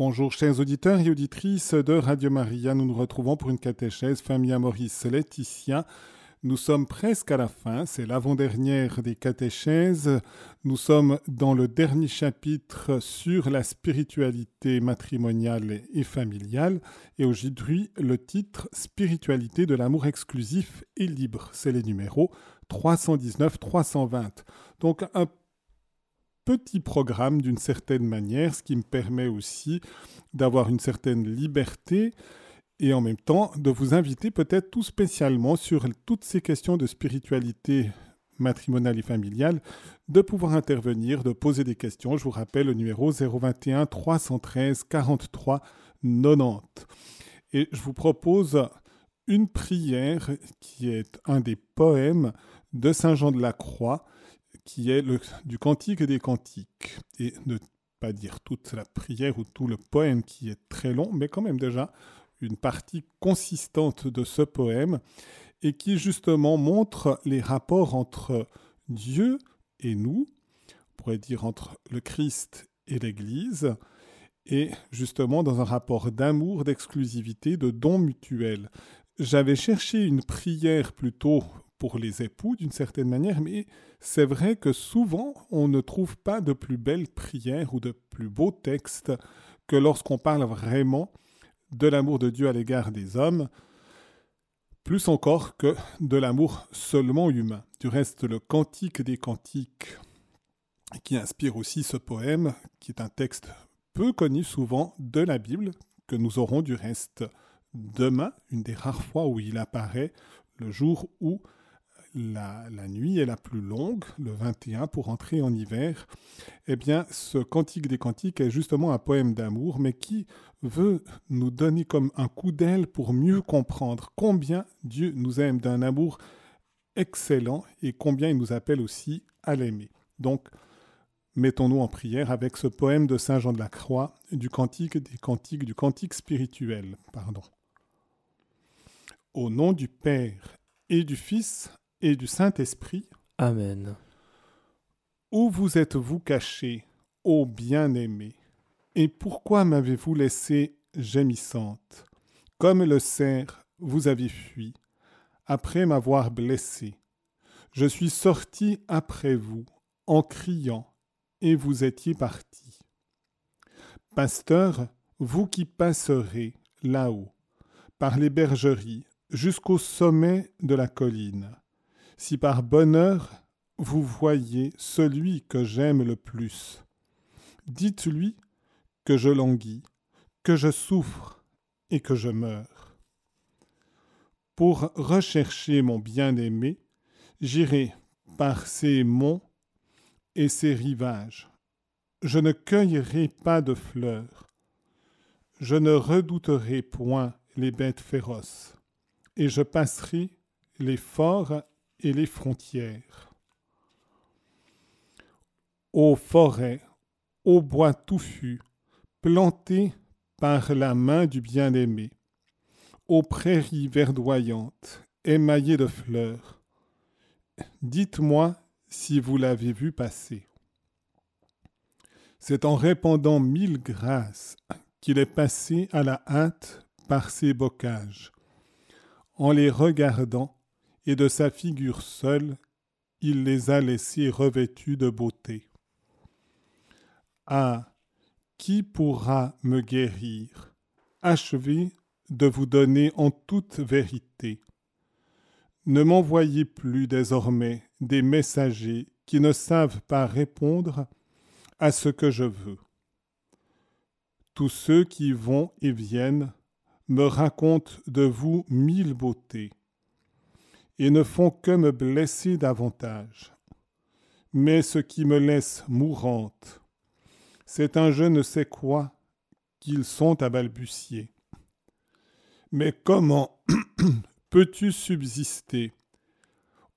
Bonjour chers auditeurs et auditrices de Radio Maria, nous nous retrouvons pour une catéchèse Famille Maurice Laetitia. Nous sommes presque à la fin, c'est l'avant-dernière des catéchèses. Nous sommes dans le dernier chapitre sur la spiritualité matrimoniale et familiale. Et aujourd'hui, le titre Spiritualité de l'amour exclusif et libre. C'est les numéros 319-320. Donc un petit programme d'une certaine manière, ce qui me permet aussi d'avoir une certaine liberté et en même temps de vous inviter peut-être tout spécialement sur toutes ces questions de spiritualité matrimoniale et familiale, de pouvoir intervenir, de poser des questions. Je vous rappelle le numéro 021 313 43 90. Et je vous propose une prière qui est un des poèmes de Saint Jean de la Croix qui est le, du Cantique des Cantiques. Et ne pas dire toute la prière ou tout le poème qui est très long, mais quand même déjà une partie consistante de ce poème et qui justement montre les rapports entre Dieu et nous, on pourrait dire entre le Christ et l'Église, et justement dans un rapport d'amour, d'exclusivité, de don mutuel. J'avais cherché une prière plutôt pour les époux d'une certaine manière, mais c'est vrai que souvent on ne trouve pas de plus belles prières ou de plus beaux textes que lorsqu'on parle vraiment de l'amour de Dieu à l'égard des hommes, plus encore que de l'amour seulement humain. Du reste, le Cantique des Cantiques, qui inspire aussi ce poème, qui est un texte peu connu souvent de la Bible, que nous aurons du reste demain, une des rares fois où il apparaît, le jour où la, nuit est la plus longue, le 21, pour entrer en hiver, eh bien, ce Cantique des Cantiques est justement un poème d'amour, mais qui veut nous donner comme un coup d'aile pour mieux comprendre combien Dieu nous aime d'un amour excellent et combien il nous appelle aussi à l'aimer. Donc, mettons-nous en prière avec ce poème de Saint Jean de la Croix, du Cantique des Cantiques, du Cantique spirituel, pardon. Au nom du Père et du Fils et du Saint-Esprit. Amen. Où vous êtes-vous caché, ô bien-aimé Et pourquoi m'avez-vous laissé gémissante? Comme le cerf, vous avez fui, après m'avoir blessé. Je suis sorti après vous, en criant, et vous étiez parti. Pasteur, vous qui passerez là-haut, par les bergeries, jusqu'au sommet de la colline, si par bonheur vous voyez celui que j'aime le plus, dites-lui que je languis, que je souffre et que je meurs. Pour rechercher mon bien-aimé, j'irai par ces monts et ces rivages. Je ne cueillerai pas de fleurs. Je ne redouterai point les bêtes féroces, et je passerai les forts et les frontières. Ô forêts, ô bois touffus, plantés par la main du bien-aimé, aux prairies verdoyantes, émaillées de fleurs, dites-moi si vous l'avez vu passer. C'est en répandant mille grâces qu'il est passé à la hâte par ces bocages. En les regardant, et de sa figure seule, il les a laissés revêtus de beauté. Ah, qui pourra me guérir? Achevez de vous donner en toute vérité. Ne m'envoyez plus désormais des messagers qui ne savent pas répondre à ce que je veux. Tous ceux qui vont et viennent me racontent de vous mille beautés et ne font que me blesser davantage. Mais ce qui me laisse mourante, c'est un je ne sais quoi qu'ils sont à balbutier. Mais comment peux-tu subsister,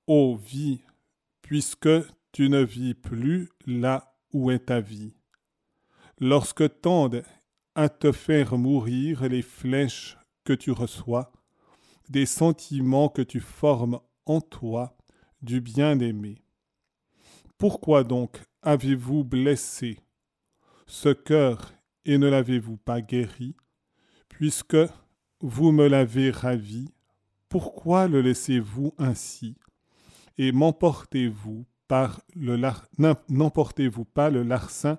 ô vie, puisque tu ne vis plus là où est ta vie? Lorsque tendent à te faire mourir les flèches que tu reçois, des sentiments que tu formes en toi du bien-aimé. Pourquoi donc avez-vous blessé ce cœur et ne l'avez-vous pas guéri? Puisque vous me l'avez ravi, pourquoi le laissez-vous ainsi? Et n'emportez-vous pas le larcin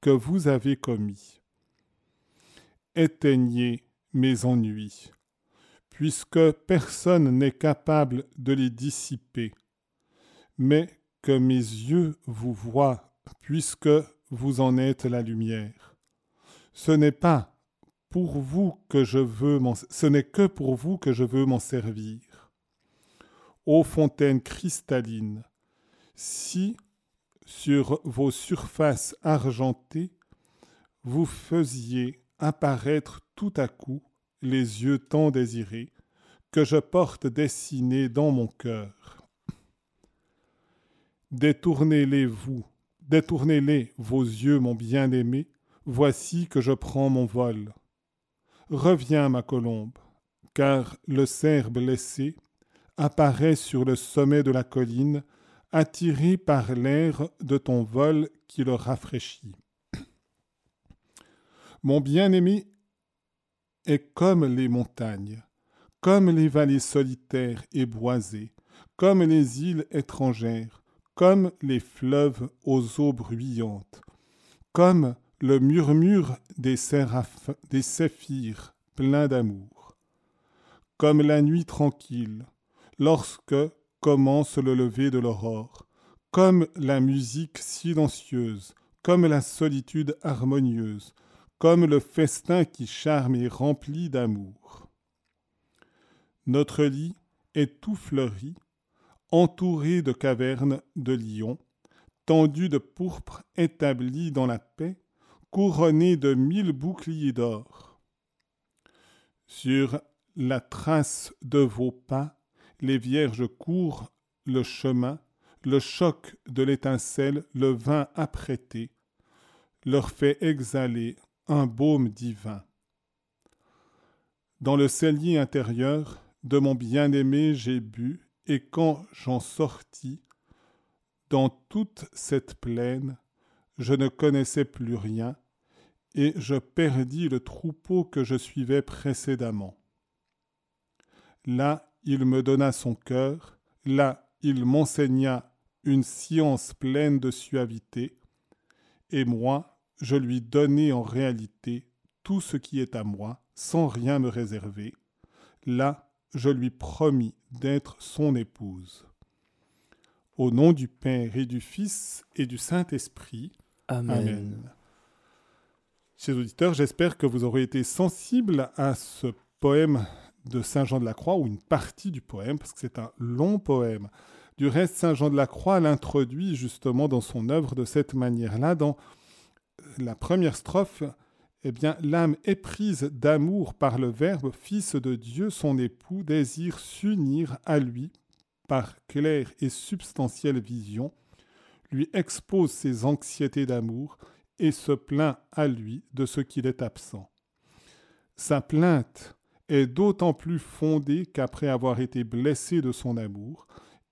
que vous avez commis? Éteignez mes ennuis, puisque personne n'est capable de les dissiper, mais que mes yeux vous voient, puisque vous en êtes la lumière. Ce n'est pas pour vous que je veux que pour vous que je veux m'en servir. Ô fontaine cristalline, si sur vos surfaces argentées vous faisiez apparaître tout à coup les yeux tant désirés que je porte dessinés dans mon cœur. Détournez-les vous, détournez-les vos yeux, mon bien-aimé, voici que je prends mon vol. Reviens, ma colombe, car le cerf blessé apparaît sur le sommet de la colline, attiré par l'air de ton vol qui le rafraîchit. Mon bien-aimé est comme les montagnes, comme les vallées solitaires et boisées, comme les îles étrangères, comme les fleuves aux eaux bruyantes, comme le murmure des, des séphirs pleins d'amour, comme la nuit tranquille, lorsque commence le lever de l'aurore, comme la musique silencieuse, comme la solitude harmonieuse, comme le festin qui charme et remplit d'amour. Notre lit est tout fleuri, entouré de cavernes de lions, tendu de pourpre établi dans la paix, couronné de mille boucliers d'or. Sur la trace de vos pas, les vierges courent le chemin, le choc de l'étincelle, le vin apprêté, leur fait exhaler un baume divin. Dans le cellier intérieur de mon bien-aimé j'ai bu, et quand j'en sortis, dans toute cette plaine, je ne connaissais plus rien, et je perdis le troupeau que je suivais précédemment. Là, il me donna son cœur, là, il m'enseigna une science pleine de suavité, et moi, je lui donnai en réalité tout ce qui est à moi, sans rien me réserver. Là, je lui promis d'être son épouse. Au nom du Père et du Fils et du Saint-Esprit. Amen. Chers auditeurs, j'espère que vous aurez été sensibles à ce poème de Saint Jean de la Croix, ou une partie du poème, parce que c'est un long poème. Du reste, Saint Jean de la Croix l'introduit justement dans son œuvre de cette manière-là. Dans la première strophe, eh bien, l'âme éprise d'amour par le Verbe, Fils de Dieu, son époux, désire s'unir à lui par claire et substantielle vision, lui expose ses anxiétés d'amour, et se plaint à lui de ce qu'il est absent. Sa plainte est d'autant plus fondée qu'après avoir été blessée de son amour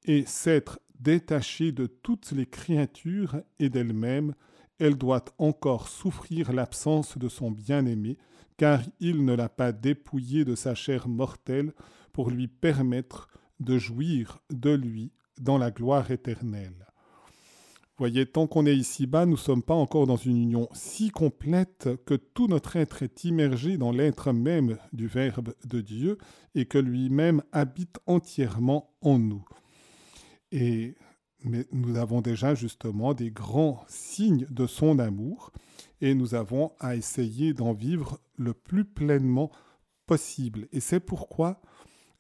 et s'être détachée de toutes les créatures et d'elle-même, elle doit encore souffrir l'absence de son bien-aimé, car il ne l'a pas dépouillée de sa chair mortelle pour lui permettre de jouir de lui dans la gloire éternelle. Voyez, tant qu'on est ici-bas, nous ne sommes pas encore dans une union si complète que tout notre être est immergé dans l'être même du Verbe de Dieu et que lui-même habite entièrement en nous. Et mais nous avons déjà justement des grands signes de son amour et nous avons à essayer d'en vivre le plus pleinement possible. Et c'est pourquoi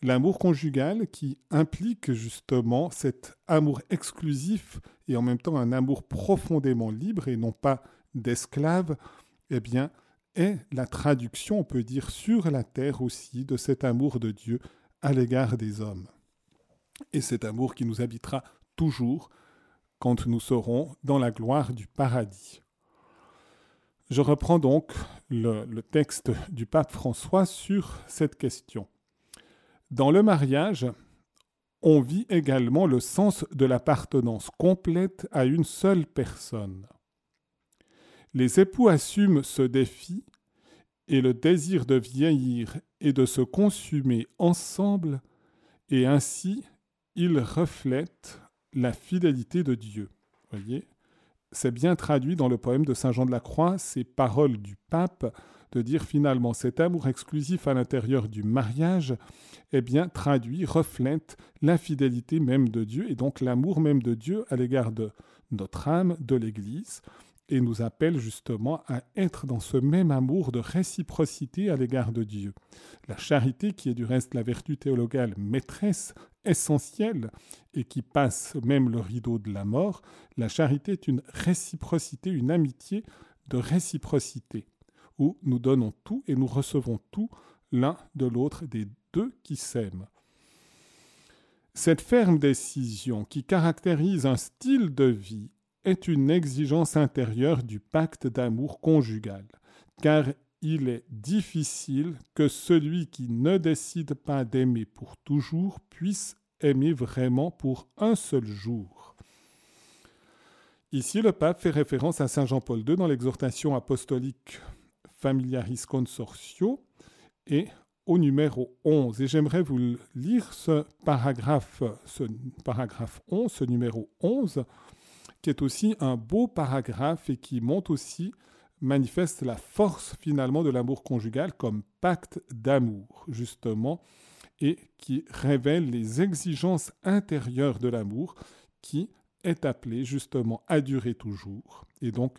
L'amour conjugal qui implique justement cet amour exclusif et en même temps un amour profondément libre et non pas d'esclave, eh bien, est la traduction, on peut dire, sur la terre aussi de cet amour de Dieu à l'égard des hommes. Et cet amour qui nous habitera toujours quand nous serons dans la gloire du paradis. Je reprends donc le, texte du pape François sur cette question. Dans le mariage, on vit également le sens de l'appartenance complète à une seule personne. Les époux assument ce défi et le désir de vieillir et de se consumer ensemble, et ainsi ils reflètent la fidélité de Dieu. Voyez, c'est bien traduit dans le poème de Saint Jean de la Croix, ces paroles du pape de dire finalement cet amour exclusif à l'intérieur du mariage, est bien, traduit, reflète la fidélité même de Dieu et donc l'amour même de Dieu à l'égard de notre âme, de l'Église, et nous appelle justement à être dans ce même amour de réciprocité à l'égard de Dieu. La charité, qui est du reste la vertu théologale maîtresse, essentielle, et qui passe même le rideau de la mort, la charité est une réciprocité, une amitié de réciprocité, où nous donnons tout et nous recevons tout l'un de l'autre des deux qui s'aiment. Cette ferme décision qui caractérise un style de vie est une exigence intérieure du pacte d'amour conjugal, car il est difficile que celui qui ne décide pas d'aimer pour toujours puisse aimer vraiment pour un seul jour. Ici, le pape fait référence à Saint Jean-Paul II dans l'exhortation apostolique Familiaris Consortio et au numéro 11. Et j'aimerais vous lire ce paragraphe, ce paragraphe 11, ce numéro 11, qui est aussi un beau paragraphe et qui montre aussi, manifeste la force finalement de l'amour conjugal comme pacte d'amour, justement, et qui révèle les exigences intérieures de l'amour qui est appelé justement à durer toujours, et donc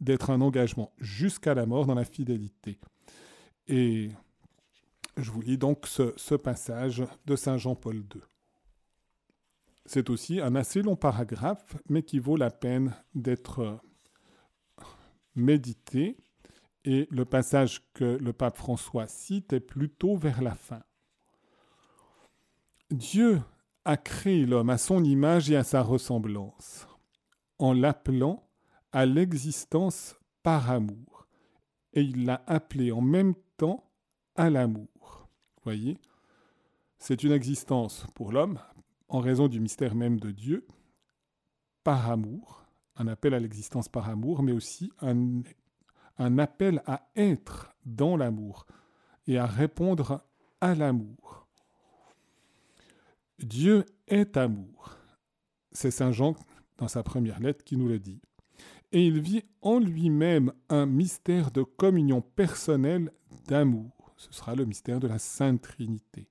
d'être un engagement jusqu'à la mort dans la fidélité. Et je vous lis donc ce, ce passage de Saint Jean-Paul II. C'est aussi un assez long paragraphe, mais qui vaut la peine d'être médité. Et le passage que le pape François cite est plutôt vers la fin. Dieu a créé l'homme à son image et à sa ressemblance, en l'appelant à l'existence par amour. Et il l'a appelé en même temps à l'amour. Voyez? C'est une existence pour l'homme en raison du mystère même de Dieu, par amour, un appel à l'existence par amour, mais aussi un, un appel à être dans l'amour et à répondre à l'amour. Dieu est amour. C'est Saint Jean dans sa première lettre qui nous le dit. Et il vit en lui-même un mystère de communion personnelle d'amour. Ce sera le mystère de la Sainte Trinité.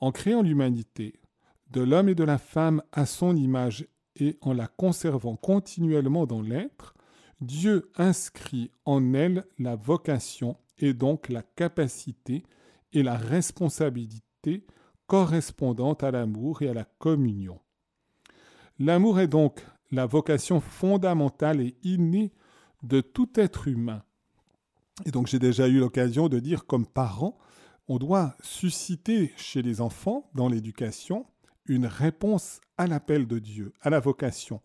En créant l'humanité, de l'homme et de la femme à son image et en la conservant continuellement dans l'être, Dieu inscrit en elle la vocation et donc la capacité et la responsabilité correspondantes à l'amour et à la communion. L'amour est donc la vocation fondamentale et innée de tout être humain. Et donc j'ai déjà eu l'occasion de dire comme parent, on doit susciter chez les enfants, dans l'éducation, une réponse à l'appel de Dieu, à la vocation.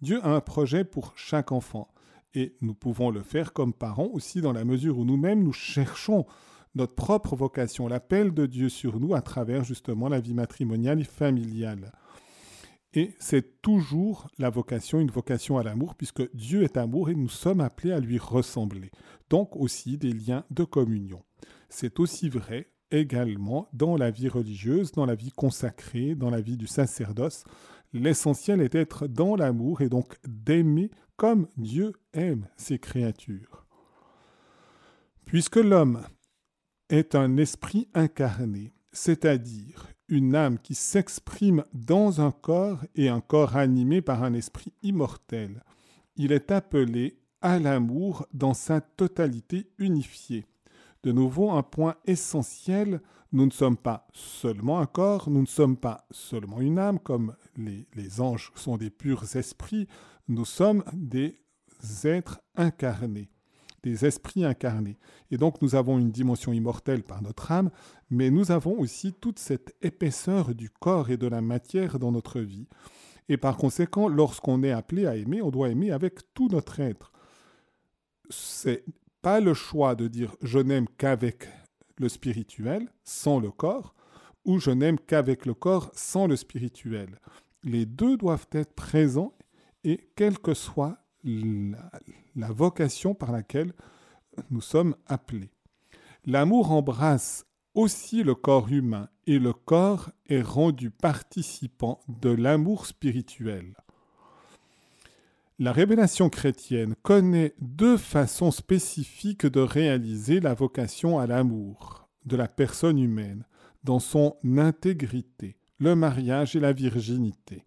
Dieu a un projet pour chaque enfant. Et nous pouvons le faire comme parents aussi dans la mesure où nous-mêmes nous cherchons notre propre vocation, l'appel de Dieu sur nous à travers justement la vie matrimoniale et familiale. Et c'est toujours la vocation, une vocation à l'amour, puisque Dieu est amour et nous sommes appelés à lui ressembler. Donc aussi des liens de communion. C'est aussi vrai également dans la vie religieuse, dans la vie consacrée, dans la vie du sacerdoce. L'essentiel est d'être dans l'amour et donc d'aimer comme Dieu aime ses créatures. Puisque l'homme est un esprit incarné, c'est-à-dire une âme qui s'exprime dans un corps et un corps animé par un esprit immortel, il est appelé à l'amour dans sa totalité unifiée. De nouveau, un point essentiel, nous ne sommes pas seulement un corps, nous ne sommes pas seulement une âme, comme les, anges sont des purs esprits, nous sommes des êtres incarnés, des esprits incarnés. Et donc nous avons une dimension immortelle par notre âme, mais nous avons aussi toute cette épaisseur du corps et de la matière dans notre vie. Et par conséquent, lorsqu'on est appelé à aimer, on doit aimer avec tout notre être. C'est pas le choix de dire je n'aime qu'avec le spirituel, sans le corps, ou je n'aime qu'avec le corps, sans le spirituel. Les deux doivent être présents et quelle que soit la vocation par laquelle nous sommes appelés. L'amour embrasse aussi le corps humain et le corps est rendu participant de l'amour spirituel. La révélation chrétienne connaît deux façons spécifiques de réaliser la vocation à l'amour de la personne humaine dans son intégrité, le mariage et la virginité.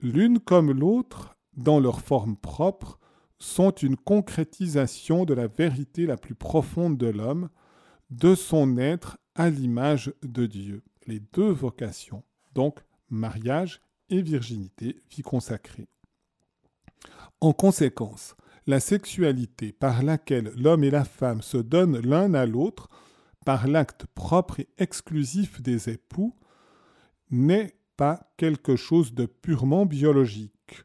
L'une comme l'autre, dans leur forme propre, sont une concrétisation de la vérité la plus profonde de l'homme, de son être à l'image de Dieu. Les deux vocations, donc mariage et virginité, vie consacrée. En conséquence, la sexualité par laquelle l'homme et la femme se donnent l'un à l'autre, par l'acte propre et exclusif des époux, n'est pas quelque chose de purement biologique,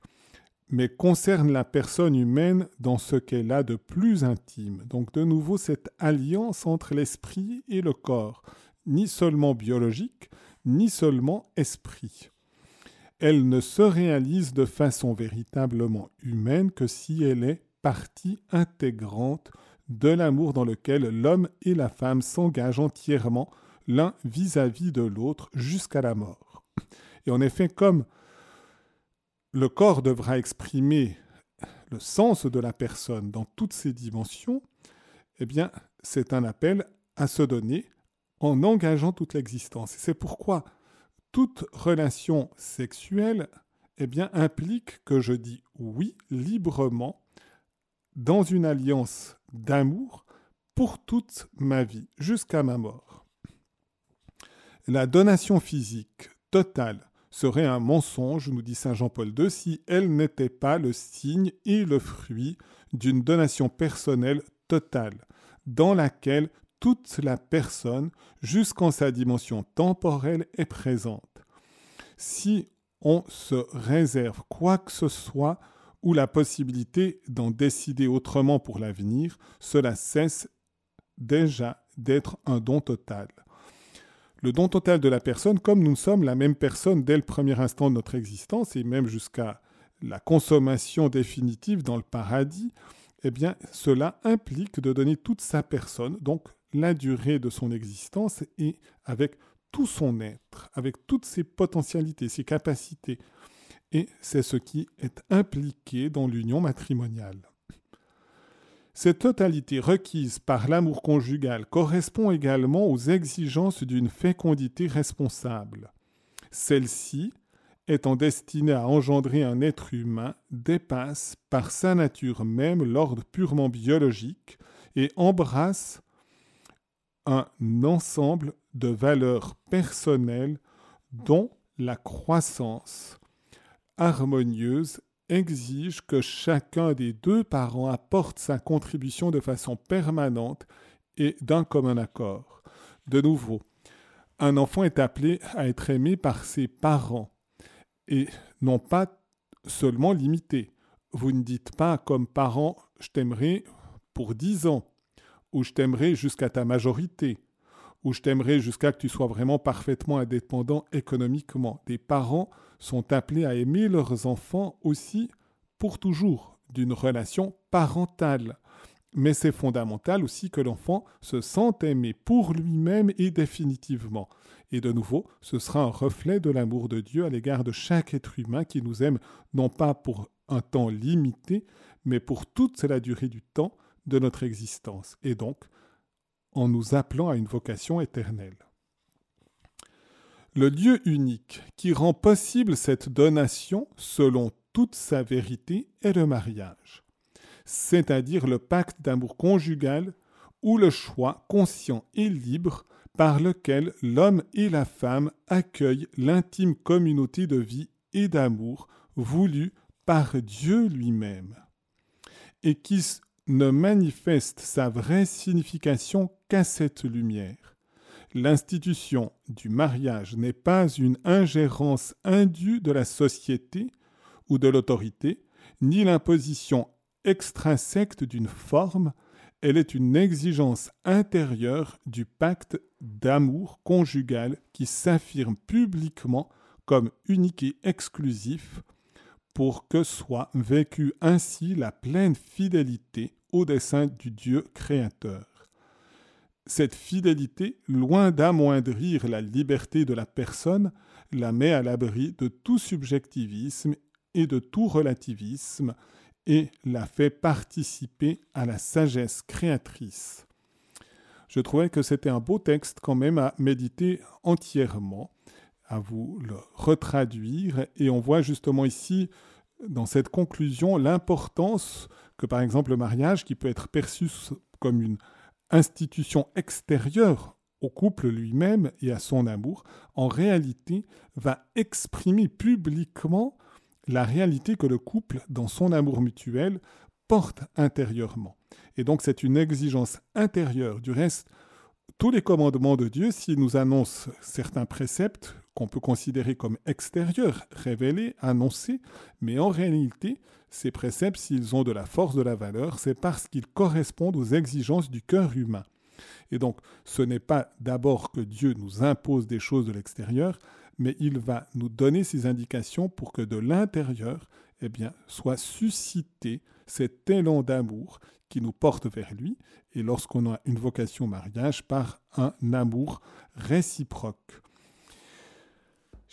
mais concerne la personne humaine dans ce qu'elle a de plus intime. Donc de nouveau cette alliance entre l'esprit et le corps, ni seulement biologique, ni seulement esprit elle ne se réalise de façon véritablement humaine que si elle est partie intégrante de l'amour dans lequel l'homme et la femme s'engagent entièrement l'un vis-à-vis de l'autre jusqu'à la mort. Et en effet, comme le corps devra exprimer le sens de la personne dans toutes ses dimensions, eh bien, c'est un appel à se donner en engageant toute l'existence. C'est pourquoi toute relation sexuelle eh bien, implique que je dis oui librement dans une alliance d'amour pour toute ma vie, jusqu'à ma mort. La donation physique totale serait un mensonge, nous dit Saint Jean-Paul II, si elle n'était pas le signe et le fruit d'une donation personnelle totale, dans laquelle toute la personne, jusqu'en sa dimension temporelle, est présente. Si on se réserve quoi que ce soit ou la possibilité d'en décider autrement pour l'avenir, cela cesse déjà d'être un don total. Le don total de la personne, comme nous sommes la même personne dès le premier instant de notre existence et même jusqu'à la consommation définitive dans le paradis, eh bien, cela implique de donner toute sa personne, donc la durée de son existence et avec tout son être, avec toutes ses potentialités, ses capacités. Et c'est ce qui est impliqué dans l'union matrimoniale. Cette totalité requise par l'amour conjugal correspond également aux exigences d'une fécondité responsable. Celle-ci, étant destinée à engendrer un être humain, dépasse par sa nature même l'ordre purement biologique et embrasse un ensemble de valeurs personnelles dont la croissance harmonieuse exige que chacun des deux parents apporte sa contribution de façon permanente et d'un commun accord. De nouveau, un enfant est appelé à être aimé par ses parents et non pas seulement limité. Vous ne dites pas comme parent je t'aimerai pour dix ans ou je t'aimerai jusqu'à ta majorité, ou je t'aimerai jusqu'à que tu sois vraiment parfaitement indépendant économiquement. Des parents sont appelés à aimer leurs enfants aussi pour toujours, d'une relation parentale. Mais c'est fondamental aussi que l'enfant se sente aimé pour lui-même et définitivement. Et de nouveau, ce sera un reflet de l'amour de Dieu à l'égard de chaque être humain qui nous aime, non pas pour un temps limité, mais pour toute la durée du temps, de notre existence, et donc en nous appelant à une vocation éternelle. Le Dieu unique qui rend possible cette donation selon toute sa vérité est le mariage, c'est-à-dire le pacte d'amour conjugal ou le choix conscient et libre par lequel l'homme et la femme accueillent l'intime communauté de vie et d'amour voulue par Dieu lui-même, et qui ne manifeste sa vraie signification qu'à cette lumière. L'institution du mariage n'est pas une ingérence indue de la société ou de l'autorité, ni l'imposition extrinsèque d'une forme, elle est une exigence intérieure du pacte d'amour conjugal qui s'affirme publiquement comme unique et exclusif pour que soit vécue ainsi la pleine fidélité au dessein du Dieu créateur. Cette fidélité, loin d'amoindrir la liberté de la personne, la met à l'abri de tout subjectivisme et de tout relativisme et la fait participer à la sagesse créatrice. Je trouvais que c'était un beau texte quand même à méditer entièrement, à vous le retraduire, et on voit justement ici, dans cette conclusion, l'importance que par exemple le mariage, qui peut être perçu comme une institution extérieure au couple lui-même et à son amour, en réalité va exprimer publiquement la réalité que le couple, dans son amour mutuel, porte intérieurement. Et donc c'est une exigence intérieure. Du reste, tous les commandements de Dieu, s'ils nous annoncent certains préceptes qu'on peut considérer comme extérieurs, révélés, annoncés, mais en réalité, ces préceptes, s'ils ont de la force de la valeur, c'est parce qu'ils correspondent aux exigences du cœur humain. Et donc, ce n'est pas d'abord que Dieu nous impose des choses de l'extérieur, mais il va nous donner ces indications pour que de l'intérieur, eh bien, soit suscité cet élan d'amour qui nous porte vers lui, et lorsqu'on a une vocation mariage, par un amour réciproque.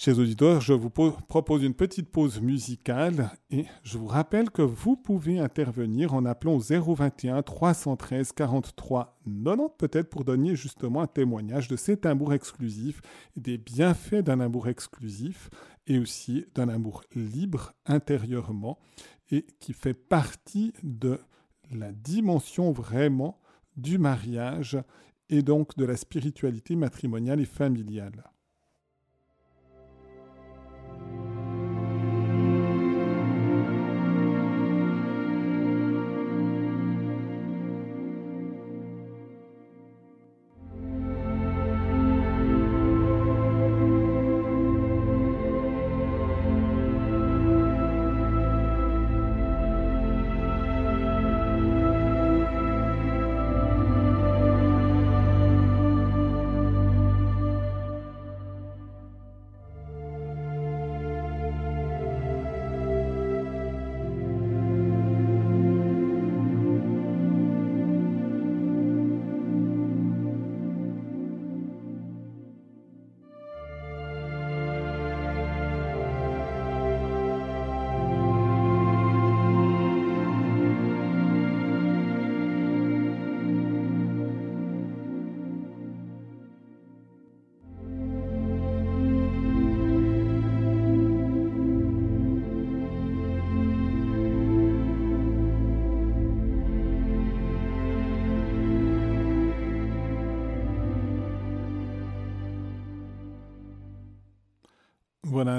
Chers auditeurs, je vous propose une petite pause musicale et je vous rappelle que vous pouvez intervenir en appelant au 021 313 43 90 peut-être pour donner justement un témoignage de cet amour exclusif, des bienfaits d'un amour exclusif et aussi d'un amour libre intérieurement et qui fait partie de la dimension vraiment du mariage et donc de la spiritualité matrimoniale et familiale.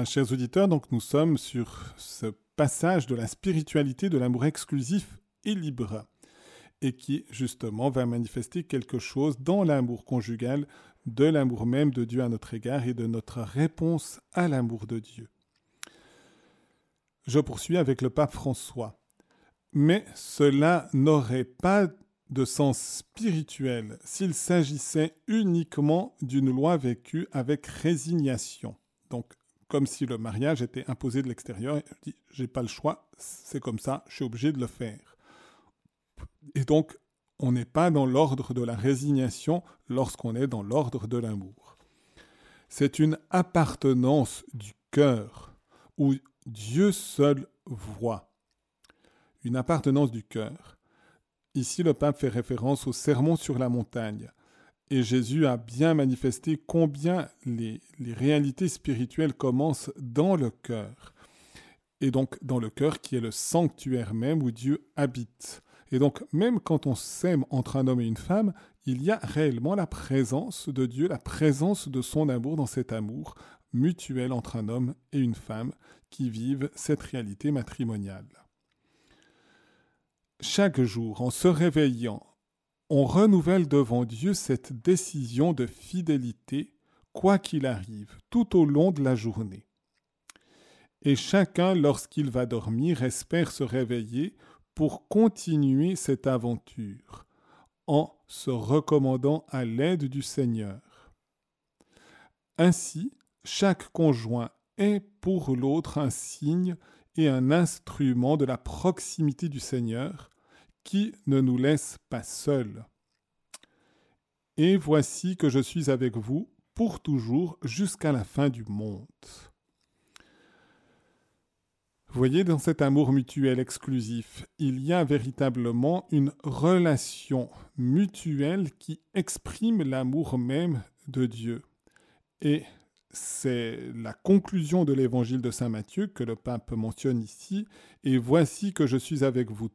Chers auditeurs, donc nous sommes sur ce passage de la spiritualité de l'amour exclusif et libre, et qui justement va manifester quelque chose dans l'amour conjugal, de l'amour même de Dieu à notre égard et de notre réponse à l'amour de Dieu. Je poursuis avec le pape François. Mais cela n'aurait pas de sens spirituel s'il s'agissait uniquement d'une loi vécue avec résignation. Donc comme si le mariage était imposé de l'extérieur. Je dis, j'ai pas le choix, c'est comme ça, je suis obligé de le faire. Et donc, on n'est pas dans l'ordre de la résignation lorsqu'on est dans l'ordre de l'amour. C'est une appartenance du cœur où Dieu seul voit. Une appartenance du cœur. Ici, le pape fait référence au sermon sur la montagne. Et Jésus a bien manifesté combien les, réalités spirituelles commencent dans le cœur. Et donc dans le cœur qui est le sanctuaire même où Dieu habite. Et donc même quand on s'aime entre un homme et une femme, il y a réellement la présence de Dieu, la présence de son amour dans cet amour mutuel entre un homme et une femme qui vivent cette réalité matrimoniale. Chaque jour, en se réveillant, on renouvelle devant Dieu cette décision de fidélité, quoi qu'il arrive, tout au long de la journée. Et chacun, lorsqu'il va dormir, espère se réveiller pour continuer cette aventure, en se recommandant à l'aide du Seigneur. Ainsi, chaque conjoint est pour l'autre un signe et un instrument de la proximité du Seigneur qui ne nous laisse pas seuls. Et voici que je suis avec vous pour toujours jusqu'à la fin du monde. voyez, dans cet amour mutuel exclusif, il y a véritablement une relation mutuelle qui exprime l'amour même de Dieu. Et c'est la conclusion de l'évangile de Saint Matthieu que le pape mentionne ici. Et voici que je suis avec vous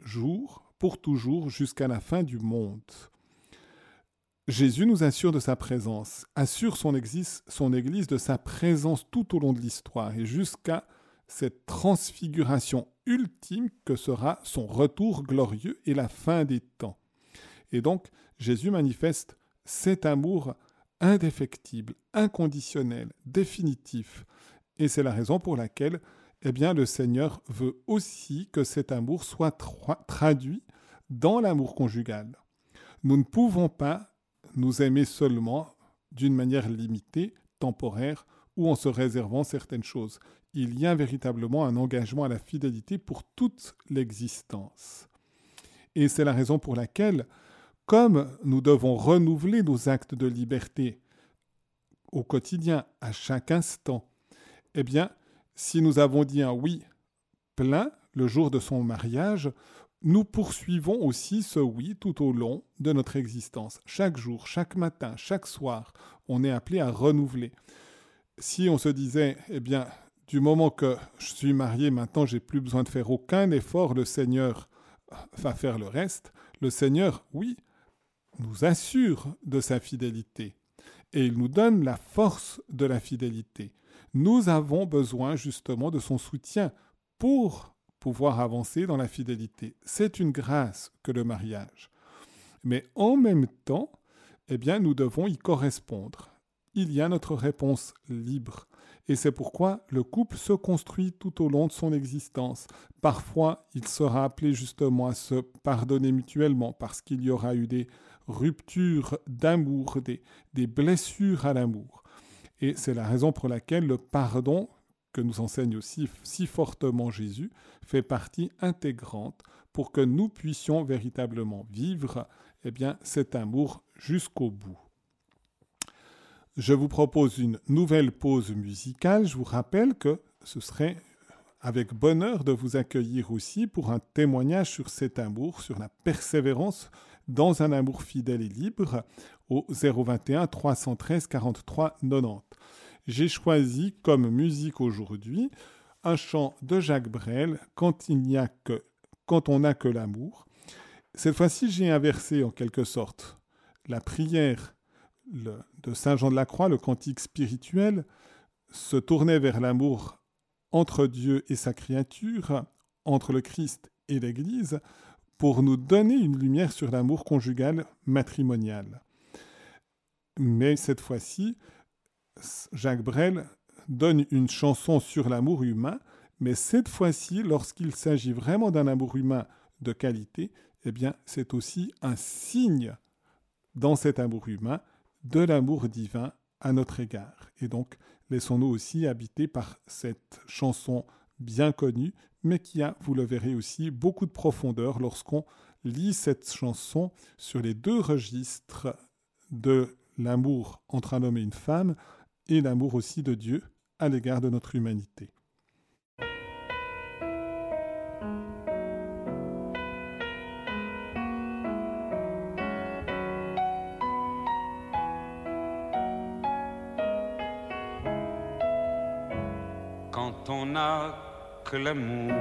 toujours, pour toujours, jusqu'à la fin du monde. Jésus nous assure de sa présence, assure son, son Église de sa présence tout au long de l'histoire et jusqu'à cette transfiguration ultime que sera son retour glorieux et la fin des temps. Et donc, Jésus manifeste cet amour indéfectible, inconditionnel, définitif. Et c'est la raison pour laquelle eh bien, le Seigneur veut aussi que cet amour soit traduit dans l'amour conjugal. Nous ne pouvons pas nous aimer seulement d'une manière limitée, temporaire, ou en se réservant certaines choses. Il y a véritablement un engagement à la fidélité pour toute l'existence. Et c'est la raison pour laquelle, comme nous devons renouveler nos actes de liberté au quotidien, à chaque instant, eh bien, si nous avons dit un oui plein le jour de son mariage, nous poursuivons aussi ce oui tout au long de notre existence. Chaque jour, chaque matin, chaque soir, on est appelé à renouveler. Si on se disait, eh bien, du moment que je suis marié, maintenant j'ai plus besoin de faire aucun effort, le Seigneur va faire le reste, le Seigneur, oui, nous assure de sa fidélité et il nous donne la force de la fidélité. Nous avons besoin justement de son soutien pour pouvoir avancer dans la fidélité. C'est une grâce que le mariage. Mais en même temps, eh bien, nous devons y correspondre. Il y a notre réponse libre. Et c'est pourquoi le couple se construit tout au long de son existence. Parfois, il sera appelé justement à se pardonner mutuellement parce qu'il y aura eu des ruptures d'amour, des, des blessures à l'amour. Et c'est la raison pour laquelle le pardon que nous enseigne aussi si fortement Jésus, fait partie intégrante pour que nous puissions véritablement vivre eh bien, cet amour jusqu'au bout. Je vous propose une nouvelle pause musicale. Je vous rappelle que ce serait avec bonheur de vous accueillir aussi pour un témoignage sur cet amour, sur la persévérance dans un amour fidèle et libre au 021 313 43 90 j'ai choisi comme musique aujourd'hui un chant de Jacques Brel, Quand il n'y a que, quand on n'a que l'amour. Cette fois-ci, j'ai inversé en quelque sorte la prière de Saint Jean de la Croix, le cantique spirituel, se tournait vers l'amour entre Dieu et sa créature, entre le Christ et l'Église, pour nous donner une lumière sur l'amour conjugal matrimonial. Mais cette fois-ci, Jacques Brel donne une chanson sur l'amour humain, mais cette fois-ci, lorsqu'il s'agit vraiment d'un amour humain de qualité, eh bien, c'est aussi un signe dans cet amour humain de l'amour divin à notre égard. Et donc, laissons-nous aussi habiter par cette chanson bien connue, mais qui a, vous le verrez aussi, beaucoup de profondeur lorsqu'on lit cette chanson sur les deux registres de l'amour entre un homme et une femme, et l'amour aussi de Dieu à l'égard de notre humanité. Quand on n'a que l'amour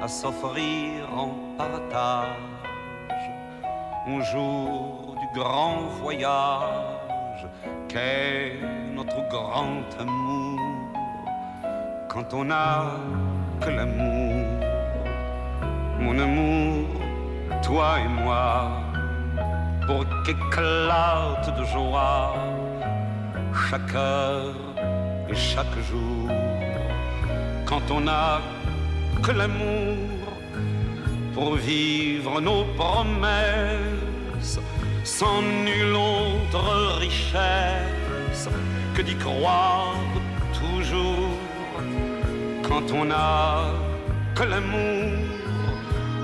à s'offrir en partage, un jour du grand voyage qu'est notre grand amour quand on n'a que l'amour, mon amour, toi et moi, pour qu'éclate de joie chaque heure et chaque jour, quand on n'a que l'amour pour vivre nos promesses sans nulle autre richesse que d'y croire toujours. Quand on n'a que l'amour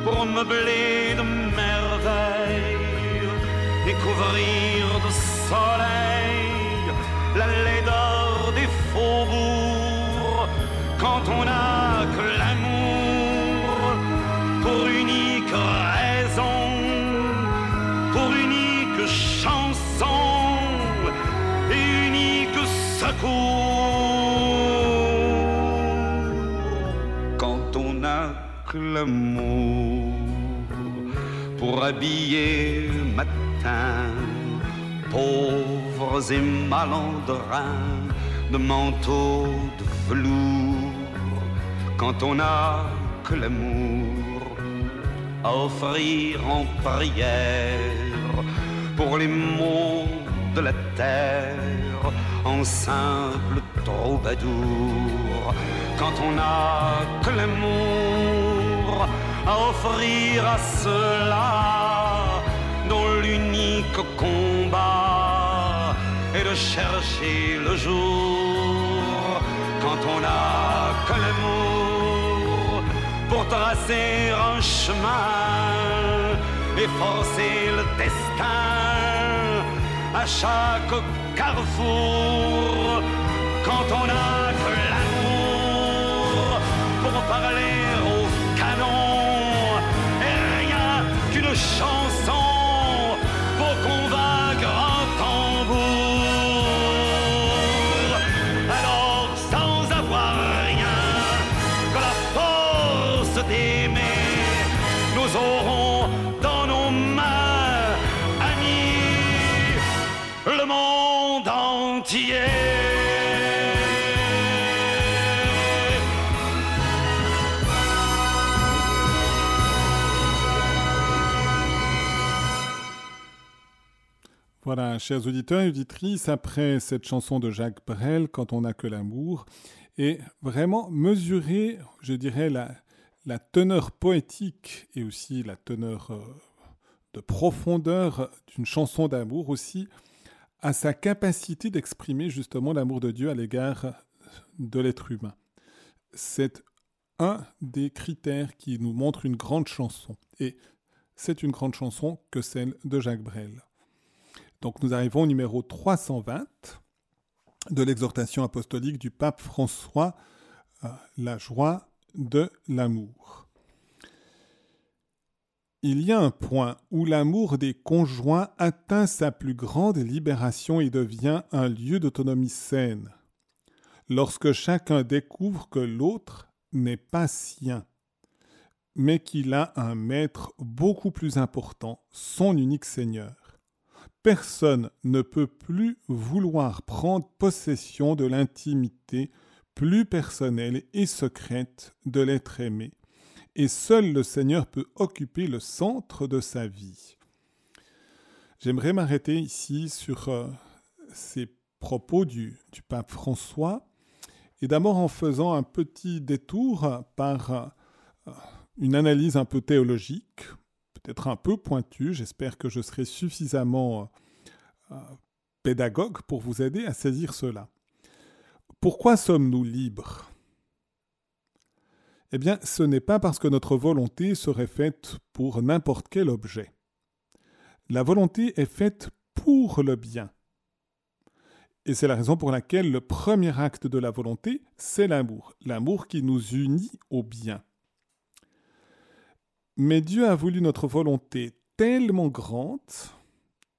pour meubler de merveilles et couvrir de soleil la laideur on n'a que l'amour pour unique raison, pour unique chanson et unique secours. l'amour pour habiller matin pauvres et malandrins de manteaux de velours quand on n'a que l'amour à offrir en prière pour les mots de la terre en simple troubadour. Quand on n'a que l'amour à offrir à ceux-là dont l'unique combat est de chercher le jour. Quand on n'a que l'amour pour tracer un chemin et forcer le destin. À chaque carrefour quand on a que l'amour pour parler au Voilà, chers auditeurs et auditrices, après cette chanson de Jacques Brel, Quand on n'a que l'amour, et vraiment mesurer, je dirais, la, teneur poétique et aussi la teneur euh, de profondeur d'une chanson d'amour aussi à sa capacité d'exprimer justement l'amour de Dieu à l'égard de l'être humain. C'est un des critères qui nous montre une grande chanson. Et c'est une grande chanson que celle de Jacques Brel. Donc nous arrivons au numéro 320 de l'exhortation apostolique du pape François, euh, la joie de l'amour. Il y a un point où l'amour des conjoints atteint sa plus grande libération et devient un lieu d'autonomie saine, lorsque chacun découvre que l'autre n'est pas sien, mais qu'il a un maître beaucoup plus important, son unique Seigneur personne ne peut plus vouloir prendre possession de l'intimité plus personnelle et secrète de l'être aimé, et seul le Seigneur peut occuper le centre de sa vie. J'aimerais m'arrêter ici sur euh, ces propos du, pape François, et d'abord en faisant un petit détour par euh, une analyse un peu théologique, peut-être un peu pointu. J'espère que je serai suffisamment euh, pédagogue pour vous aider à saisir cela. Pourquoi sommes-nous libres? Eh bien, ce n'est pas parce que notre volonté serait faite pour n'importe quel objet. La volonté est faite pour le bien. Et c'est la raison pour laquelle le premier acte de la volonté, c'est l'amour. L'amour qui nous unit au bien. Mais Dieu a voulu notre volonté tellement grande,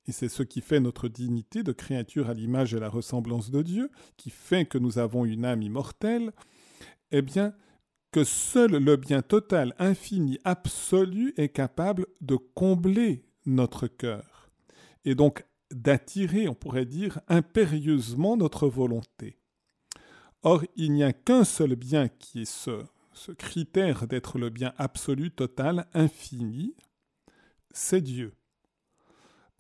et c'est ce qui fait notre dignité de créature à l'image et la ressemblance de Dieu, qui fait que nous avons une âme immortelle, eh bien, que seul le bien total, infini, absolu est capable de combler notre cœur, et donc d'attirer, on pourrait dire, impérieusement notre volonté. Or, il n'y a qu'un seul bien qui est ce ce critère d'être le bien absolu, total, infini, c'est Dieu.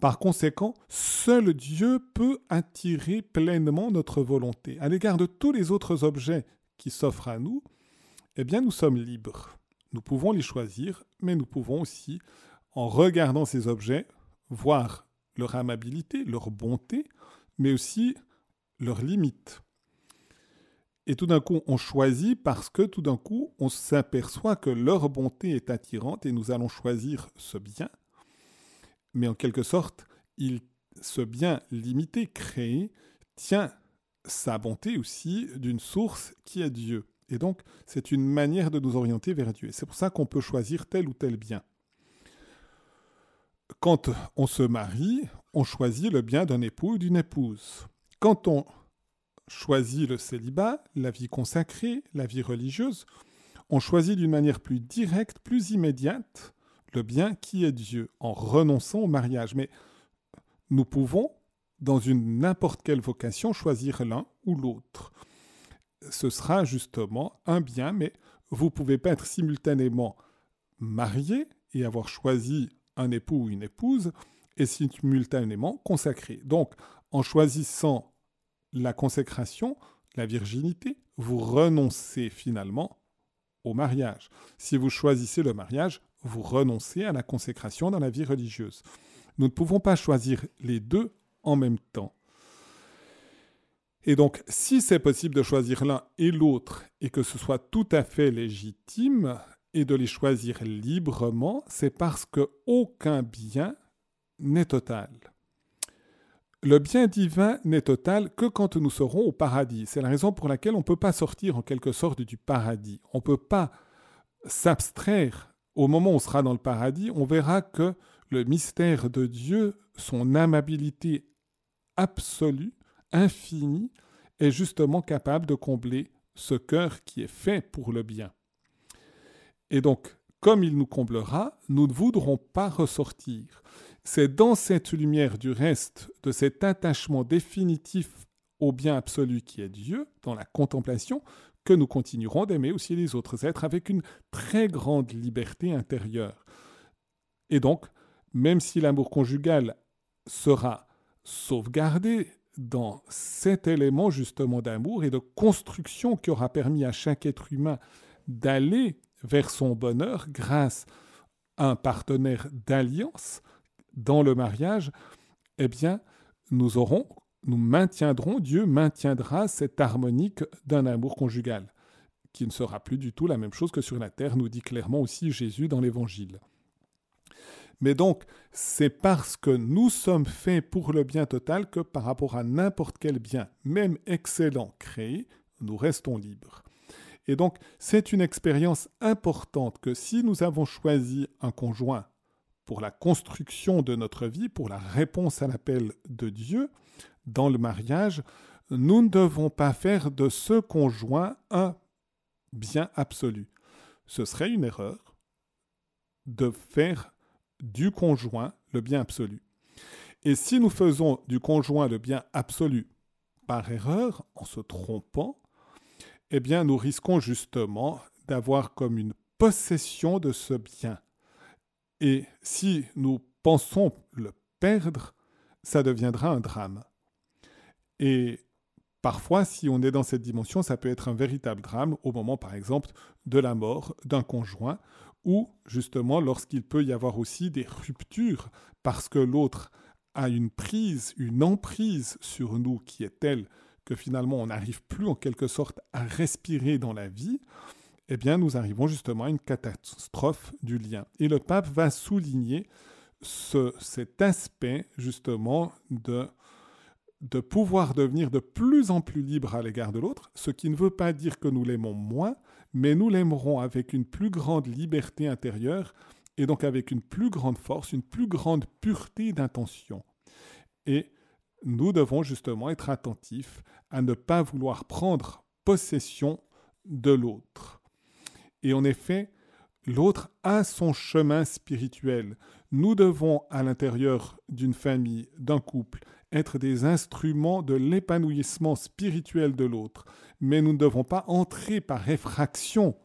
Par conséquent, seul Dieu peut attirer pleinement notre volonté. À l'égard de tous les autres objets qui s'offrent à nous, eh bien nous sommes libres. Nous pouvons les choisir, mais nous pouvons aussi, en regardant ces objets, voir leur amabilité, leur bonté, mais aussi leurs limites. Et tout d'un coup, on choisit parce que tout d'un coup, on s'aperçoit que leur bonté est attirante et nous allons choisir ce bien. Mais en quelque sorte, il, ce bien limité, créé, tient sa bonté aussi d'une source qui est Dieu. Et donc, c'est une manière de nous orienter vers Dieu. C'est pour ça qu'on peut choisir tel ou tel bien. Quand on se marie, on choisit le bien d'un époux ou d'une épouse. Quand on choisit le célibat, la vie consacrée, la vie religieuse, on choisit d'une manière plus directe, plus immédiate, le bien qui est Dieu, en renonçant au mariage. Mais nous pouvons, dans une n'importe quelle vocation, choisir l'un ou l'autre. Ce sera justement un bien, mais vous ne pouvez pas être simultanément marié et avoir choisi un époux ou une épouse, et simultanément consacré. Donc, en choisissant la consécration, la virginité, vous renoncez finalement au mariage. Si vous choisissez le mariage, vous renoncez à la consécration dans la vie religieuse. Nous ne pouvons pas choisir les deux en même temps. Et donc, si c'est possible de choisir l'un et l'autre et que ce soit tout à fait légitime et de les choisir librement, c'est parce que aucun bien n'est total. Le bien divin n'est total que quand nous serons au paradis. C'est la raison pour laquelle on ne peut pas sortir en quelque sorte du paradis. On ne peut pas s'abstraire. Au moment où on sera dans le paradis, on verra que le mystère de Dieu, son amabilité absolue, infinie, est justement capable de combler ce cœur qui est fait pour le bien. Et donc, comme il nous comblera, nous ne voudrons pas ressortir. C'est dans cette lumière du reste, de cet attachement définitif au bien absolu qui est Dieu, dans la contemplation, que nous continuerons d'aimer aussi les autres êtres avec une très grande liberté intérieure. Et donc, même si l'amour conjugal sera sauvegardé dans cet élément justement d'amour et de construction qui aura permis à chaque être humain d'aller vers son bonheur grâce à un partenaire d'alliance, dans le mariage, eh bien, nous aurons, nous maintiendrons, Dieu maintiendra cette harmonique d'un amour conjugal, qui ne sera plus du tout la même chose que sur la terre, nous dit clairement aussi Jésus dans l'Évangile. Mais donc, c'est parce que nous sommes faits pour le bien total que par rapport à n'importe quel bien, même excellent, créé, nous restons libres. Et donc, c'est une expérience importante que si nous avons choisi un conjoint pour la construction de notre vie, pour la réponse à l'appel de Dieu dans le mariage, nous ne devons pas faire de ce conjoint un bien absolu. Ce serait une erreur de faire du conjoint le bien absolu. Et si nous faisons du conjoint le bien absolu par erreur, en se trompant, eh bien nous risquons justement d'avoir comme une possession de ce bien et si nous pensons le perdre, ça deviendra un drame. Et parfois, si on est dans cette dimension, ça peut être un véritable drame au moment, par exemple, de la mort d'un conjoint, ou justement lorsqu'il peut y avoir aussi des ruptures parce que l'autre a une prise, une emprise sur nous qui est telle que finalement on n'arrive plus en quelque sorte à respirer dans la vie, eh bien, nous arrivons justement à une catastrophe du lien. Et le pape va souligner cet aspect justement de, de pouvoir devenir de plus en plus libre à l'égard de l'autre, ce qui ne veut pas dire que nous l'aimons moins, mais nous l'aimerons avec une plus grande liberté intérieure et donc avec une plus grande force, une plus grande pureté d'intention. Et nous devons justement être attentifs à ne pas vouloir prendre possession de l'autre. Et en effet, l'autre a son chemin spirituel. Nous devons, à l'intérieur d'une famille, d'un couple, être des instruments de l'épanouissement spirituel de l'autre, mais nous ne devons pas entrer par effraction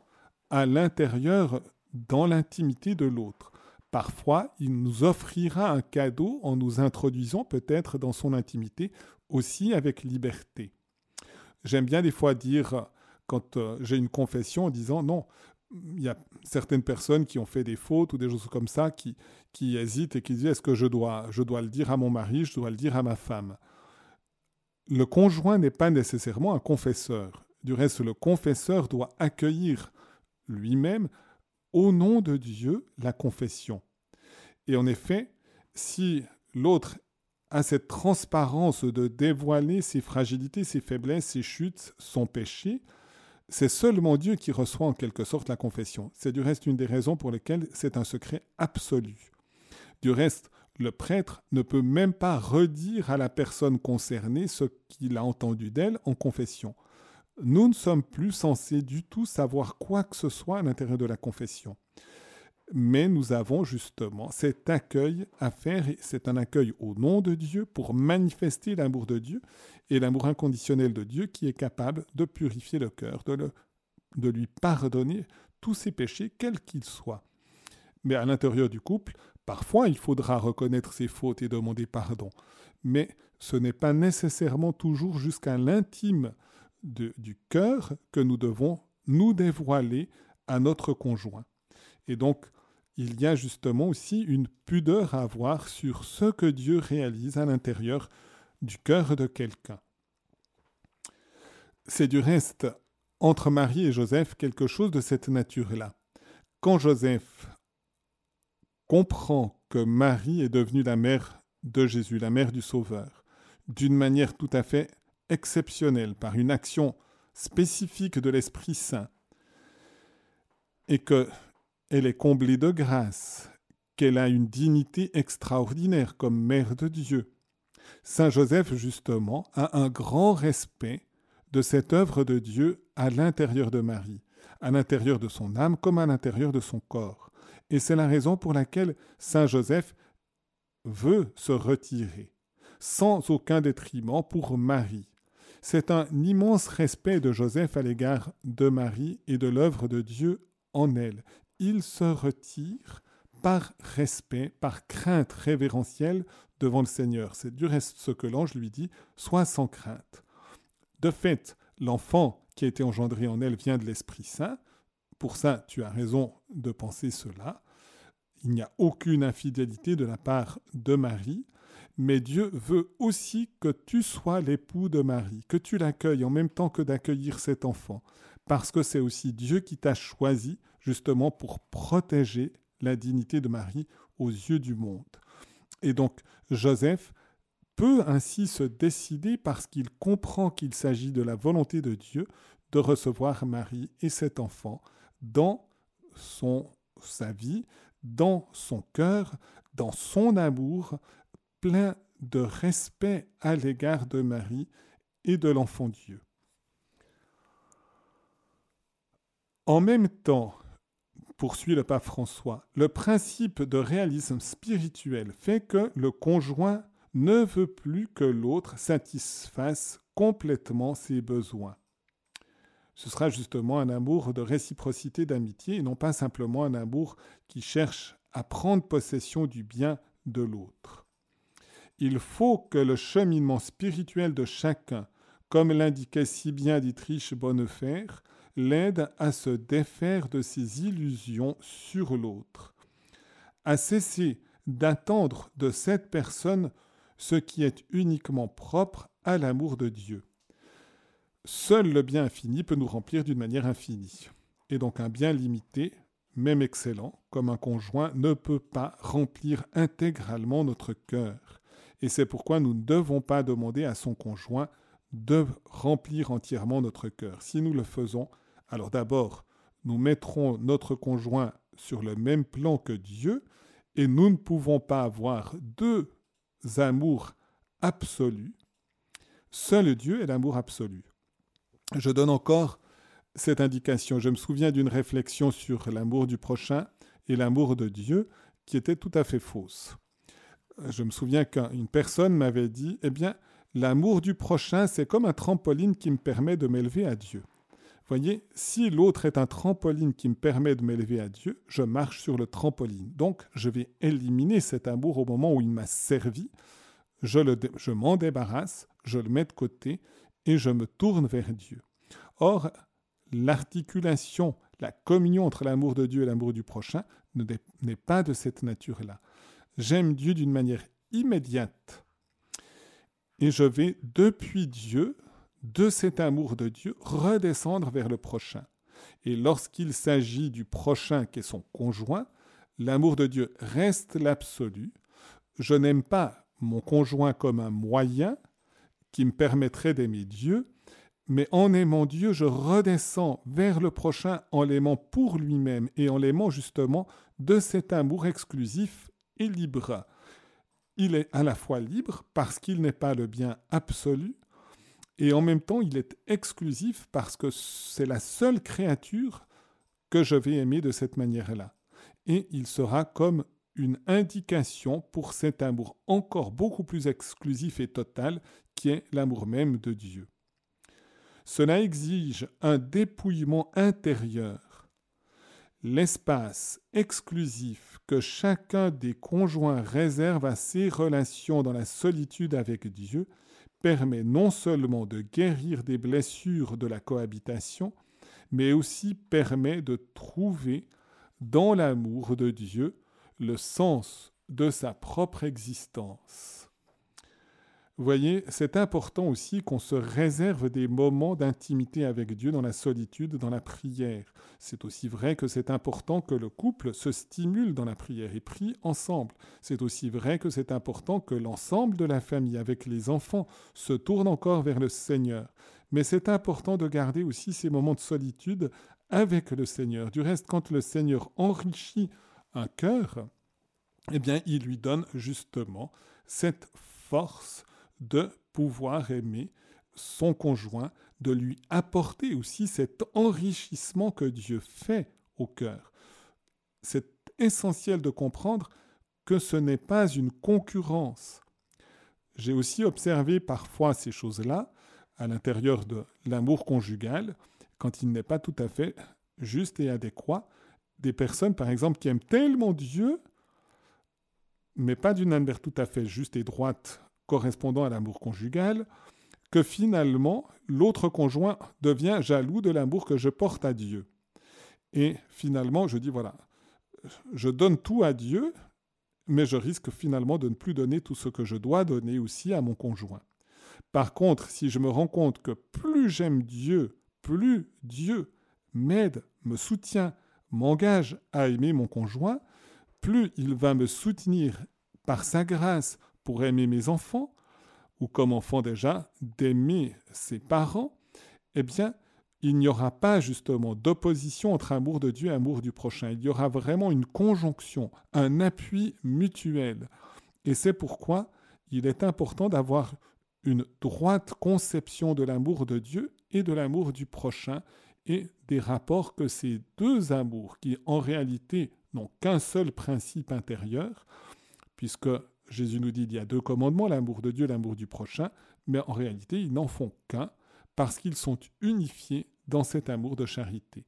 à l'intérieur dans l'intimité de l'autre. Parfois, il nous offrira un cadeau en nous introduisant peut-être dans son intimité, aussi avec liberté. J'aime bien des fois dire quand euh, j'ai une confession en disant non, il y a certaines personnes qui ont fait des fautes ou des choses comme ça qui, qui hésitent et qui disent est-ce que je dois, je dois le dire à mon mari, je dois le dire à ma femme? Le conjoint n'est pas nécessairement un confesseur. Du reste, le confesseur doit accueillir lui-même, au nom de Dieu, la confession. Et en effet, si l'autre a cette transparence de dévoiler ses fragilités, ses faiblesses, ses chutes, son péché, c'est seulement Dieu qui reçoit en quelque sorte la confession. C'est du reste une des raisons pour lesquelles c'est un secret absolu. Du reste, le prêtre ne peut même pas redire à la personne concernée ce qu'il a entendu d'elle en confession. Nous ne sommes plus censés du tout savoir quoi que ce soit à l'intérieur de la confession. Mais nous avons justement cet accueil à faire, c'est un accueil au nom de Dieu pour manifester l'amour de Dieu et l'amour inconditionnel de Dieu qui est capable de purifier le cœur, de, de lui pardonner tous ses péchés, quels qu'ils soient. Mais à l'intérieur du couple, parfois il faudra reconnaître ses fautes et demander pardon. Mais ce n'est pas nécessairement toujours jusqu'à l'intime du cœur que nous devons nous dévoiler à notre conjoint. Et donc, il y a justement aussi une pudeur à avoir sur ce que Dieu réalise à l'intérieur du cœur de quelqu'un. C'est du reste entre Marie et Joseph quelque chose de cette nature-là. Quand Joseph comprend que Marie est devenue la mère de Jésus, la mère du Sauveur, d'une manière tout à fait exceptionnelle, par une action spécifique de l'Esprit Saint, et que elle est comblée de grâce, qu'elle a une dignité extraordinaire comme mère de Dieu. Saint Joseph, justement, a un grand respect de cette œuvre de Dieu à l'intérieur de Marie, à l'intérieur de son âme comme à l'intérieur de son corps. Et c'est la raison pour laquelle Saint Joseph veut se retirer, sans aucun détriment pour Marie. C'est un immense respect de Joseph à l'égard de Marie et de l'œuvre de Dieu en elle il se retire par respect, par crainte révérentielle devant le Seigneur. C'est du reste ce que l'ange lui dit, sois sans crainte. De fait, l'enfant qui a été engendré en elle vient de l'Esprit Saint. Pour ça, tu as raison de penser cela. Il n'y a aucune infidélité de la part de Marie, mais Dieu veut aussi que tu sois l'époux de Marie, que tu l'accueilles en même temps que d'accueillir cet enfant, parce que c'est aussi Dieu qui t'a choisi justement pour protéger la dignité de Marie aux yeux du monde. Et donc Joseph peut ainsi se décider, parce qu'il comprend qu'il s'agit de la volonté de Dieu, de recevoir Marie et cet enfant dans son, sa vie, dans son cœur, dans son amour, plein de respect à l'égard de Marie et de l'enfant Dieu. En même temps poursuit le pape François, le principe de réalisme spirituel fait que le conjoint ne veut plus que l'autre satisfasse complètement ses besoins. Ce sera justement un amour de réciprocité d'amitié et non pas simplement un amour qui cherche à prendre possession du bien de l'autre. Il faut que le cheminement spirituel de chacun, comme l'indiquait si bien Dietrich Bonnefer, l'aide à se défaire de ses illusions sur l'autre, à cesser d'attendre de cette personne ce qui est uniquement propre à l'amour de Dieu. Seul le bien infini peut nous remplir d'une manière infinie. Et donc un bien limité, même excellent, comme un conjoint, ne peut pas remplir intégralement notre cœur. Et c'est pourquoi nous ne devons pas demander à son conjoint de remplir entièrement notre cœur. Si nous le faisons, alors d'abord, nous mettrons notre conjoint sur le même plan que Dieu, et nous ne pouvons pas avoir deux amours absolus. Seul Dieu est l'amour absolu. Je donne encore cette indication. Je me souviens d'une réflexion sur l'amour du prochain et l'amour de Dieu qui était tout à fait fausse. Je me souviens qu'une personne m'avait dit, eh bien, l'amour du prochain, c'est comme un trampoline qui me permet de m'élever à Dieu. Voyez, si l'autre est un trampoline qui me permet de m'élever à Dieu, je marche sur le trampoline. Donc, je vais éliminer cet amour au moment où il m'a servi. Je, je m'en débarrasse, je le mets de côté et je me tourne vers Dieu. Or, l'articulation, la communion entre l'amour de Dieu et l'amour du prochain n'est pas de cette nature-là. J'aime Dieu d'une manière immédiate et je vais depuis Dieu de cet amour de Dieu redescendre vers le prochain. Et lorsqu'il s'agit du prochain qui est son conjoint, l'amour de Dieu reste l'absolu. Je n'aime pas mon conjoint comme un moyen qui me permettrait d'aimer Dieu, mais en aimant Dieu, je redescends vers le prochain en l'aimant pour lui-même et en l'aimant justement de cet amour exclusif et libre. Il est à la fois libre parce qu'il n'est pas le bien absolu, et en même temps il est exclusif parce que c'est la seule créature que je vais aimer de cette manière-là. Et il sera comme une indication pour cet amour encore beaucoup plus exclusif et total qui est l'amour même de Dieu. Cela exige un dépouillement intérieur. L'espace exclusif que chacun des conjoints réserve à ses relations dans la solitude avec Dieu permet non seulement de guérir des blessures de la cohabitation, mais aussi permet de trouver dans l'amour de Dieu le sens de sa propre existence. Vous voyez, c'est important aussi qu'on se réserve des moments d'intimité avec Dieu dans la solitude, dans la prière. C'est aussi vrai que c'est important que le couple se stimule dans la prière et prie ensemble. C'est aussi vrai que c'est important que l'ensemble de la famille, avec les enfants, se tourne encore vers le Seigneur. Mais c'est important de garder aussi ces moments de solitude avec le Seigneur. Du reste, quand le Seigneur enrichit un cœur, eh bien, il lui donne justement cette force de pouvoir aimer son conjoint, de lui apporter aussi cet enrichissement que Dieu fait au cœur. C'est essentiel de comprendre que ce n'est pas une concurrence. J'ai aussi observé parfois ces choses-là à l'intérieur de l'amour conjugal, quand il n'est pas tout à fait juste et adéquat. Des personnes, par exemple, qui aiment tellement Dieu, mais pas d'une manière tout à fait juste et droite correspondant à l'amour conjugal, que finalement l'autre conjoint devient jaloux de l'amour que je porte à Dieu. Et finalement, je dis, voilà, je donne tout à Dieu, mais je risque finalement de ne plus donner tout ce que je dois donner aussi à mon conjoint. Par contre, si je me rends compte que plus j'aime Dieu, plus Dieu m'aide, me soutient, m'engage à aimer mon conjoint, plus il va me soutenir par sa grâce pour aimer mes enfants, ou comme enfant déjà, d'aimer ses parents, eh bien, il n'y aura pas justement d'opposition entre amour de Dieu et amour du prochain. Il y aura vraiment une conjonction, un appui mutuel. Et c'est pourquoi il est important d'avoir une droite conception de l'amour de Dieu et de l'amour du prochain et des rapports que ces deux amours, qui en réalité n'ont qu'un seul principe intérieur, puisque Jésus nous dit qu'il y a deux commandements, l'amour de Dieu, l'amour du prochain, mais en réalité, ils n'en font qu'un parce qu'ils sont unifiés dans cet amour de charité.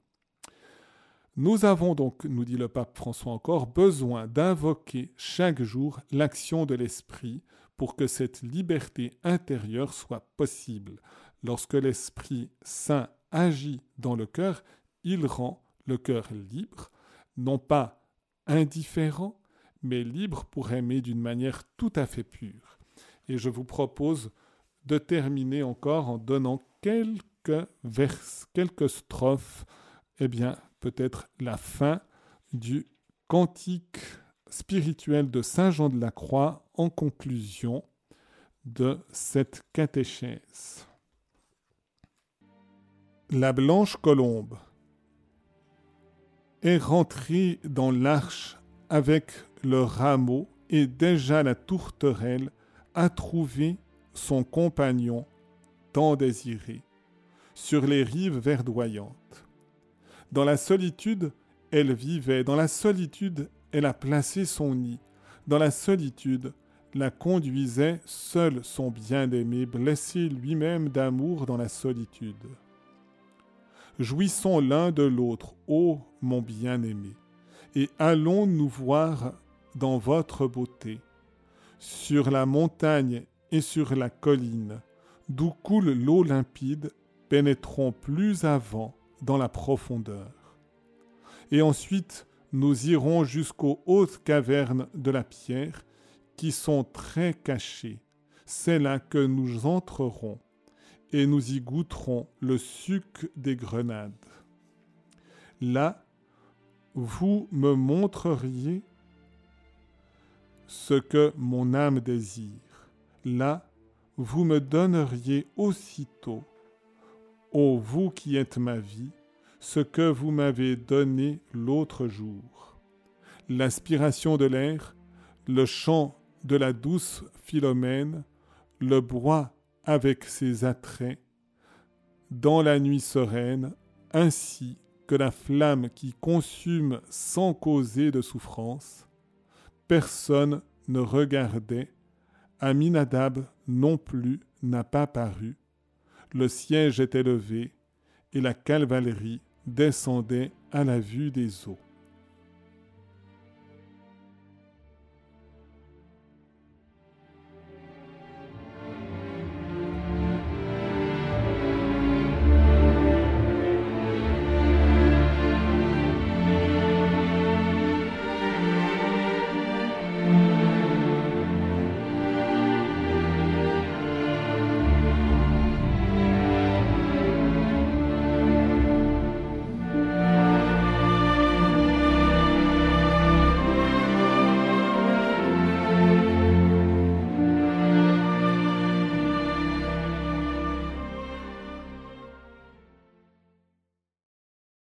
Nous avons donc, nous dit le pape François encore, besoin d'invoquer chaque jour l'action de l'Esprit pour que cette liberté intérieure soit possible. Lorsque l'Esprit Saint agit dans le cœur, il rend le cœur libre, non pas indifférent, mais libre pour aimer d'une manière tout à fait pure. Et je vous propose de terminer encore en donnant quelques vers, quelques strophes, eh bien peut-être la fin du cantique spirituel de Saint Jean de la Croix en conclusion de cette catéchèse. La blanche colombe est rentrée dans l'arche avec le rameau et déjà la tourterelle a trouvé son compagnon tant désiré sur les rives verdoyantes. Dans la solitude, elle vivait, dans la solitude, elle a placé son nid, dans la solitude, la conduisait seul son bien-aimé, blessé lui-même d'amour dans la solitude. Jouissons l'un de l'autre, ô mon bien-aimé, et allons nous voir dans votre beauté, sur la montagne et sur la colline, d'où coule l'eau limpide, pénétrons plus avant dans la profondeur. Et ensuite, nous irons jusqu'aux hautes cavernes de la pierre, qui sont très cachées. C'est là que nous entrerons, et nous y goûterons le suc des grenades. Là, vous me montreriez ce que mon âme désire. Là, vous me donneriez aussitôt, ô vous qui êtes ma vie, ce que vous m'avez donné l'autre jour. L'aspiration de l'air, le chant de la douce Philomène, le bois avec ses attraits, dans la nuit sereine, ainsi que la flamme qui consume sans causer de souffrance, personne ne regardait, Aminadab non plus n'a pas paru, le siège était levé, et la cavalerie descendait à la vue des eaux.